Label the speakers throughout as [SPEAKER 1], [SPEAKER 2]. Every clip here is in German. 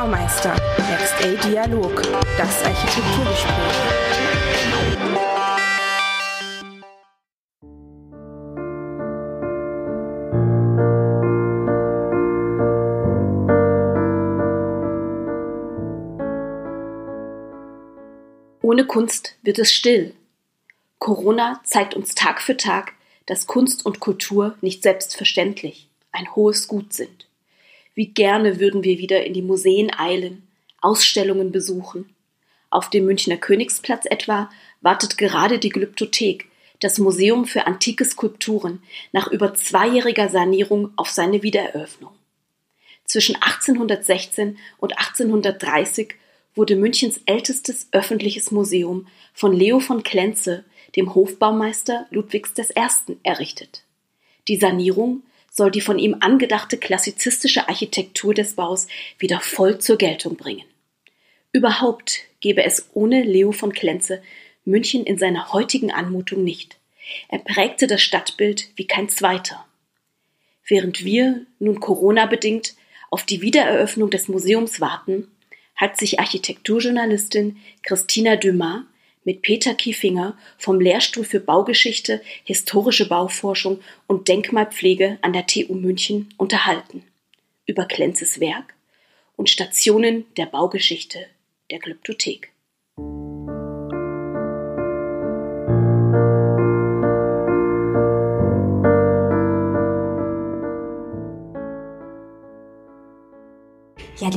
[SPEAKER 1] Baumeister. Next A Dialog. Das Architekturgespräch.
[SPEAKER 2] Ohne Kunst wird es still. Corona zeigt uns Tag für Tag, dass Kunst und Kultur nicht selbstverständlich ein hohes Gut sind. Wie gerne würden wir wieder in die Museen eilen, Ausstellungen besuchen. Auf dem Münchner Königsplatz etwa wartet gerade die Glyptothek, das Museum für antike Skulpturen, nach über zweijähriger Sanierung auf seine Wiedereröffnung. Zwischen 1816 und 1830 wurde Münchens ältestes öffentliches Museum von Leo von Klenze, dem Hofbaumeister Ludwigs I., errichtet. Die Sanierung soll die von ihm angedachte klassizistische Architektur des Baus wieder voll zur Geltung bringen. Überhaupt gäbe es ohne Leo von Klenze München in seiner heutigen Anmutung nicht. Er prägte das Stadtbild wie kein zweiter. Während wir nun Corona-bedingt auf die Wiedereröffnung des Museums warten, hat sich Architekturjournalistin Christina Dumas mit Peter Kiefinger vom Lehrstuhl für Baugeschichte, historische Bauforschung und Denkmalpflege an der TU München unterhalten. Über Klenzes Werk und Stationen der Baugeschichte der Glyptothek.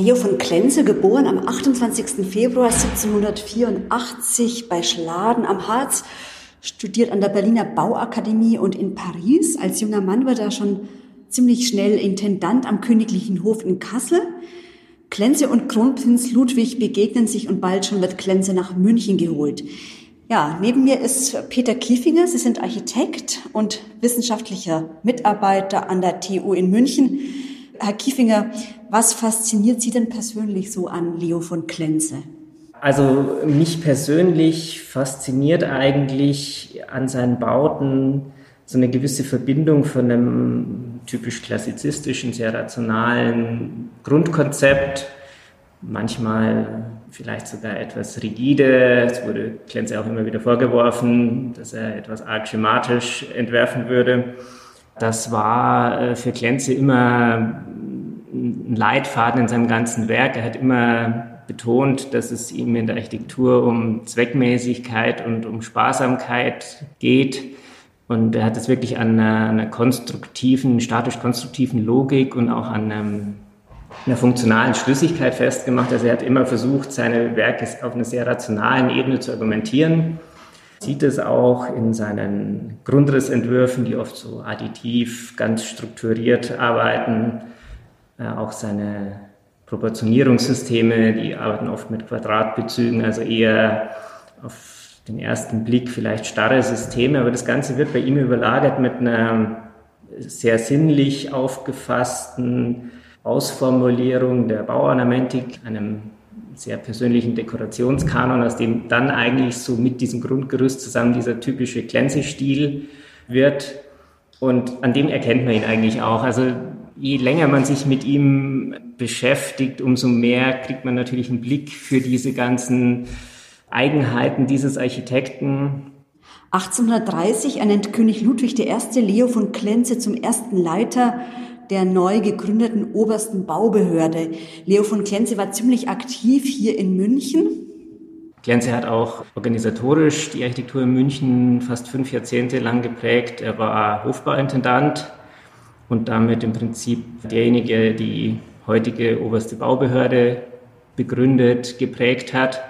[SPEAKER 3] Leo von Klenze, geboren am 28. Februar 1784 bei Schladen am Harz, studiert an der Berliner Bauakademie und in Paris. Als junger Mann wird er schon ziemlich schnell Intendant am Königlichen Hof in Kassel. Klenze und Kronprinz Ludwig begegnen sich und bald schon wird Klenze nach München geholt. Ja, neben mir ist Peter Kiefinger. Sie sind Architekt und wissenschaftlicher Mitarbeiter an der TU in München. Herr Kiefinger, was fasziniert Sie denn persönlich so an Leo von Klenze?
[SPEAKER 4] Also mich persönlich fasziniert eigentlich an seinen Bauten so eine gewisse Verbindung von einem typisch klassizistischen, sehr rationalen Grundkonzept, manchmal vielleicht sogar etwas rigide. Es wurde Klenze auch immer wieder vorgeworfen, dass er etwas arg schematisch entwerfen würde. Das war äh, für Klenze immer ein Leitfaden in seinem ganzen Werk. Er hat immer betont, dass es ihm in der Architektur um Zweckmäßigkeit und um Sparsamkeit geht. Und er hat es wirklich an einer, einer konstruktiven, statisch-konstruktiven Logik und auch an einem, einer funktionalen Schlüssigkeit festgemacht. Also er hat immer versucht, seine Werke auf einer sehr rationalen Ebene zu argumentieren sieht es auch in seinen Grundrissentwürfen, die oft so additiv, ganz strukturiert arbeiten, äh, auch seine Proportionierungssysteme, die arbeiten oft mit Quadratbezügen, also eher auf den ersten Blick vielleicht starre Systeme, aber das Ganze wird bei ihm überlagert mit einer sehr sinnlich aufgefassten Ausformulierung der Bauornamentik, einem sehr persönlichen Dekorationskanon, aus dem dann eigentlich so mit diesem Grundgerüst zusammen dieser typische Glänzestil wird. Und an dem erkennt man ihn eigentlich auch. Also je länger man sich mit ihm beschäftigt, umso mehr kriegt man natürlich einen Blick für diese ganzen Eigenheiten dieses Architekten.
[SPEAKER 3] 1830 ernennt König Ludwig I. Leo von Klenze zum ersten Leiter der neu gegründeten obersten Baubehörde. Leo von Klenze war ziemlich aktiv hier in München.
[SPEAKER 4] Klenze hat auch organisatorisch die Architektur in München fast fünf Jahrzehnte lang geprägt. Er war Hofbauintendant und damit im Prinzip derjenige, die heutige oberste Baubehörde begründet, geprägt hat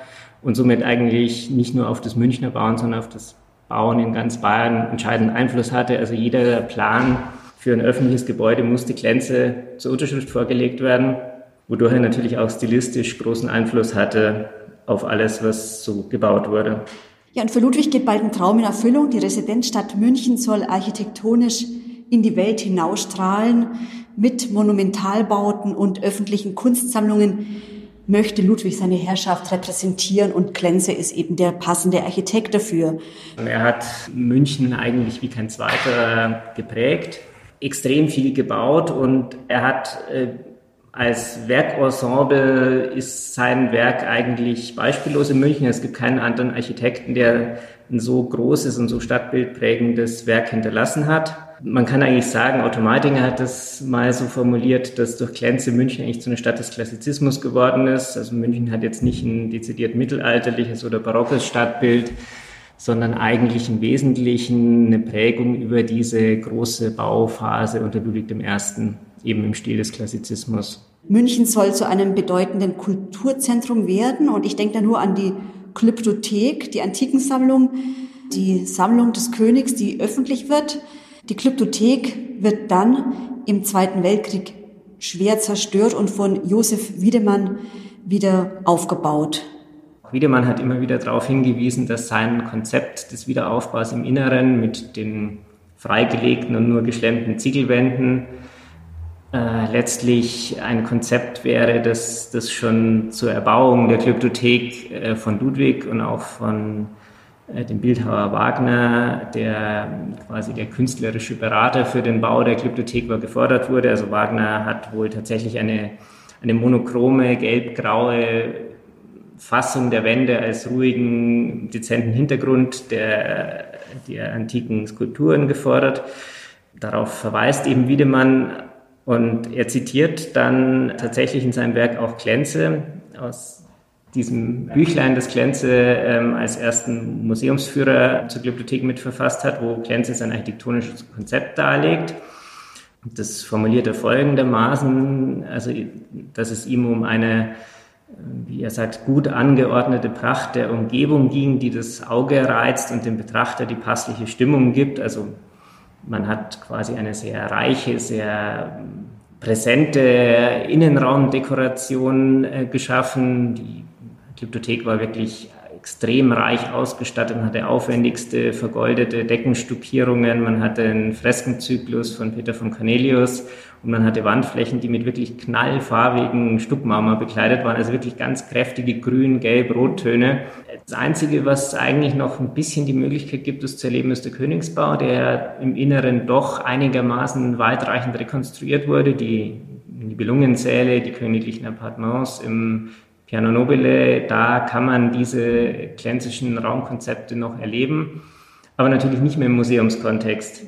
[SPEAKER 4] und somit eigentlich nicht nur auf das Münchner Bauen, sondern auf das Bauen in ganz Bayern entscheidenden Einfluss hatte. Also jeder Plan für ein öffentliches Gebäude musste Glänze zur Unterschrift vorgelegt werden, wodurch er natürlich auch stilistisch großen Einfluss hatte auf alles, was so gebaut wurde.
[SPEAKER 3] Ja, und für Ludwig geht bald ein Traum in Erfüllung. Die Residenzstadt München soll architektonisch in die Welt hinausstrahlen. Mit Monumentalbauten und öffentlichen Kunstsammlungen möchte Ludwig seine Herrschaft repräsentieren und Klenze ist eben der passende Architekt dafür.
[SPEAKER 4] Er hat München eigentlich wie kein zweiter geprägt extrem viel gebaut und er hat äh, als Werkensemble ist sein Werk eigentlich beispiellos in München. Es gibt keinen anderen Architekten, der ein so großes und so stadtbildprägendes Werk hinterlassen hat. Man kann eigentlich sagen, Automatinger hat das mal so formuliert, dass durch Klenze München eigentlich zu einer Stadt des Klassizismus geworden ist. Also München hat jetzt nicht ein dezidiert mittelalterliches oder barockes Stadtbild, sondern eigentlich im Wesentlichen eine Prägung über diese große Bauphase unter Ludwig I eben im Stil des Klassizismus.
[SPEAKER 3] München soll zu einem bedeutenden Kulturzentrum werden und ich denke da nur an die Klyptothek, die Antikensammlung, die Sammlung des Königs, die öffentlich wird. Die Klyptothek wird dann im Zweiten Weltkrieg schwer zerstört und von Josef Wiedemann wieder aufgebaut.
[SPEAKER 4] Wiedemann hat immer wieder darauf hingewiesen, dass sein Konzept des Wiederaufbaus im Inneren mit den freigelegten und nur geschlemmten Ziegelwänden äh, letztlich ein Konzept wäre, das, das schon zur Erbauung der Glyptothek äh, von Ludwig und auch von äh, dem Bildhauer Wagner, der quasi der künstlerische Berater für den Bau der Glyptothek war, gefordert wurde. Also Wagner hat wohl tatsächlich eine, eine monochrome, gelb-graue Fassung der Wände als ruhigen, dezenten Hintergrund der, der antiken Skulpturen gefordert. Darauf verweist eben Wiedemann und er zitiert dann tatsächlich in seinem Werk auch Klenze aus diesem Büchlein, das Klenze ähm, als ersten Museumsführer zur Bibliothek mitverfasst hat, wo Klenze sein architektonisches Konzept darlegt. Das formuliert er folgendermaßen, also dass es ihm um eine, wie er sagt, gut angeordnete Pracht der Umgebung ging, die das Auge reizt und dem Betrachter die passliche Stimmung gibt. Also man hat quasi eine sehr reiche, sehr präsente Innenraumdekoration äh, geschaffen. Die Glyptothek war wirklich extrem reich ausgestattet, man hatte aufwendigste vergoldete Deckenstuckierungen, man hatte einen Freskenzyklus von Peter von Cornelius und man hatte Wandflächen, die mit wirklich knallfarbigen Stuckmarmor bekleidet waren, also wirklich ganz kräftige Grün-, Gelb-, Rottöne. Das Einzige, was eigentlich noch ein bisschen die Möglichkeit gibt, das zu erleben, ist der Königsbau, der im Inneren doch einigermaßen weitreichend rekonstruiert wurde. Die Belungensäle, die königlichen Appartements im Piano Nobile, da kann man diese klenzischen Raumkonzepte noch erleben, aber natürlich nicht mehr im Museumskontext.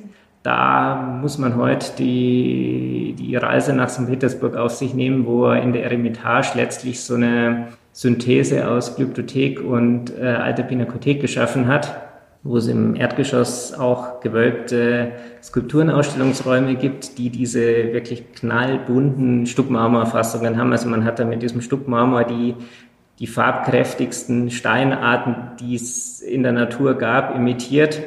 [SPEAKER 4] Da muss man heute die, die Reise nach St. Petersburg auf sich nehmen, wo er in der Eremitage letztlich so eine Synthese aus Glyptothek und äh, alter Pinakothek geschaffen hat wo es im Erdgeschoss auch gewölbte Skulpturenausstellungsräume gibt, die diese wirklich knallbunten Stuckmarmorfassungen haben. Also man hat da mit diesem Stuckmarmor die, die farbkräftigsten Steinarten, die es in der Natur gab, imitiert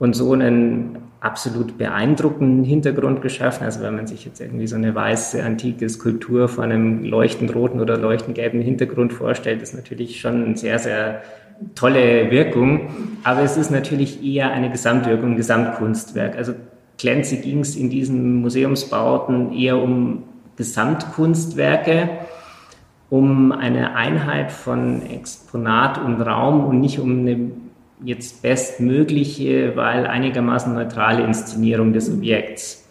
[SPEAKER 4] und so einen absolut beeindruckenden Hintergrund geschaffen. Also wenn man sich jetzt irgendwie so eine weiße antike Skulptur vor einem leuchtend roten oder leuchtend gelben Hintergrund vorstellt, ist natürlich schon ein sehr, sehr tolle Wirkung, aber es ist natürlich eher eine Gesamtwirkung, ein Gesamtkunstwerk. Also Clancy ging es in diesen Museumsbauten eher um Gesamtkunstwerke, um eine Einheit von Exponat und Raum und nicht um eine jetzt bestmögliche, weil einigermaßen neutrale Inszenierung des Objekts.